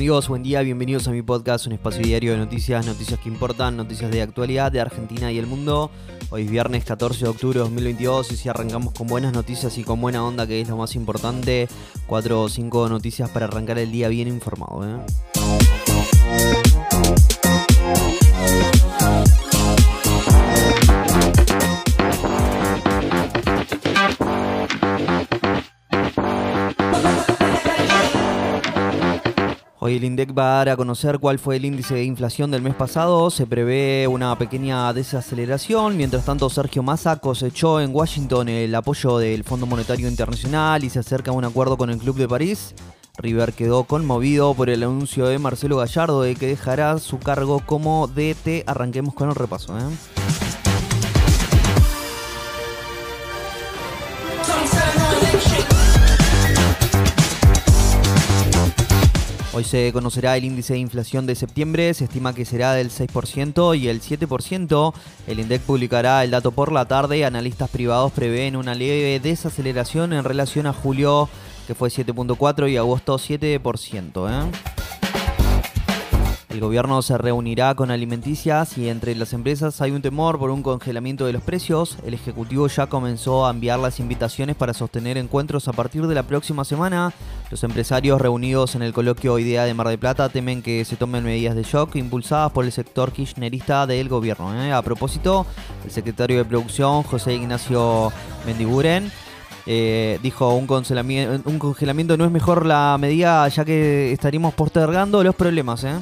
amigos? Buen día, bienvenidos a mi podcast, un espacio diario de noticias, noticias que importan, noticias de actualidad de Argentina y el mundo. Hoy es viernes 14 de octubre de 2022 y si arrancamos con buenas noticias y con buena onda, que es lo más importante, cuatro o cinco noticias para arrancar el día bien informado. ¿eh? Hoy el INDEC va a dar a conocer cuál fue el índice de inflación del mes pasado. Se prevé una pequeña desaceleración. Mientras tanto, Sergio Massa cosechó en Washington el apoyo del Fondo Monetario Internacional y se acerca a un acuerdo con el Club de París. River quedó conmovido por el anuncio de Marcelo Gallardo de que dejará su cargo como DT. Arranquemos con el repaso. ¿eh? Hoy se conocerá el índice de inflación de septiembre, se estima que será del 6% y el 7%. El INDEC publicará el dato por la tarde. Analistas privados prevén una leve desaceleración en relación a julio, que fue 7.4 y agosto 7%. ¿eh? El gobierno se reunirá con alimenticias y entre las empresas hay un temor por un congelamiento de los precios. El Ejecutivo ya comenzó a enviar las invitaciones para sostener encuentros a partir de la próxima semana. Los empresarios reunidos en el coloquio Idea de Mar del Plata temen que se tomen medidas de shock impulsadas por el sector kirchnerista del gobierno. ¿eh? A propósito, el secretario de Producción, José Ignacio Mendiguren, eh, dijo un congelamiento, un congelamiento no es mejor la medida ya que estaríamos postergando los problemas. ¿eh?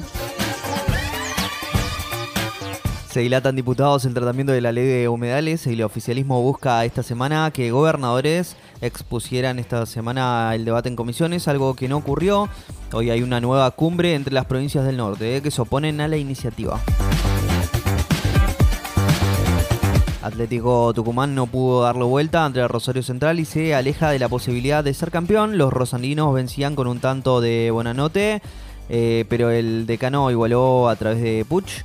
Se dilatan diputados el tratamiento de la ley de humedales y el oficialismo busca esta semana que gobernadores expusieran esta semana el debate en comisiones, algo que no ocurrió. Hoy hay una nueva cumbre entre las provincias del norte eh, que se oponen a la iniciativa. Atlético Tucumán no pudo darle vuelta ante Rosario Central y se aleja de la posibilidad de ser campeón. Los rosandinos vencían con un tanto de Bonanote, eh, pero el decano igualó a través de Puch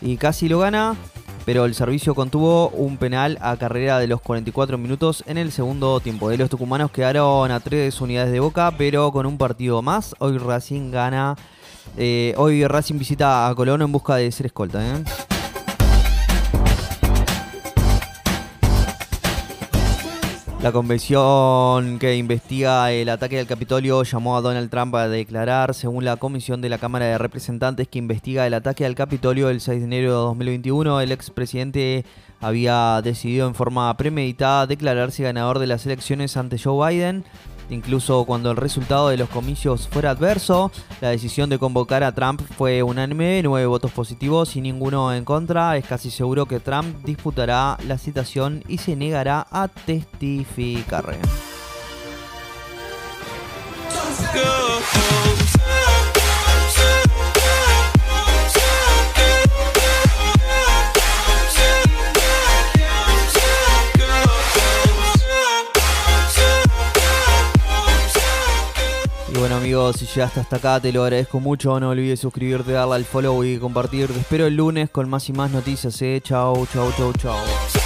y casi lo gana, pero el servicio contuvo un penal a carrera de los 44 minutos en el segundo tiempo. De los tucumanos quedaron a tres unidades de boca, pero con un partido más. Hoy Racing gana. Eh, hoy Racing visita a Colón en busca de ser escolta. ¿eh? La convención que investiga el ataque al Capitolio llamó a Donald Trump a declarar, según la comisión de la Cámara de Representantes que investiga el ataque al Capitolio el 6 de enero de 2021. El expresidente había decidido en forma premeditada declararse ganador de las elecciones ante Joe Biden Incluso cuando el resultado de los comicios fuera adverso, la decisión de convocar a Trump fue unánime, nueve votos positivos y ninguno en contra. Es casi seguro que Trump disputará la citación y se negará a testificar. Bueno amigos, si llegaste hasta acá te lo agradezco mucho. No olvides suscribirte, darle al follow y compartir. Te espero el lunes con más y más noticias. Eh. Chau, chau, chau, chau.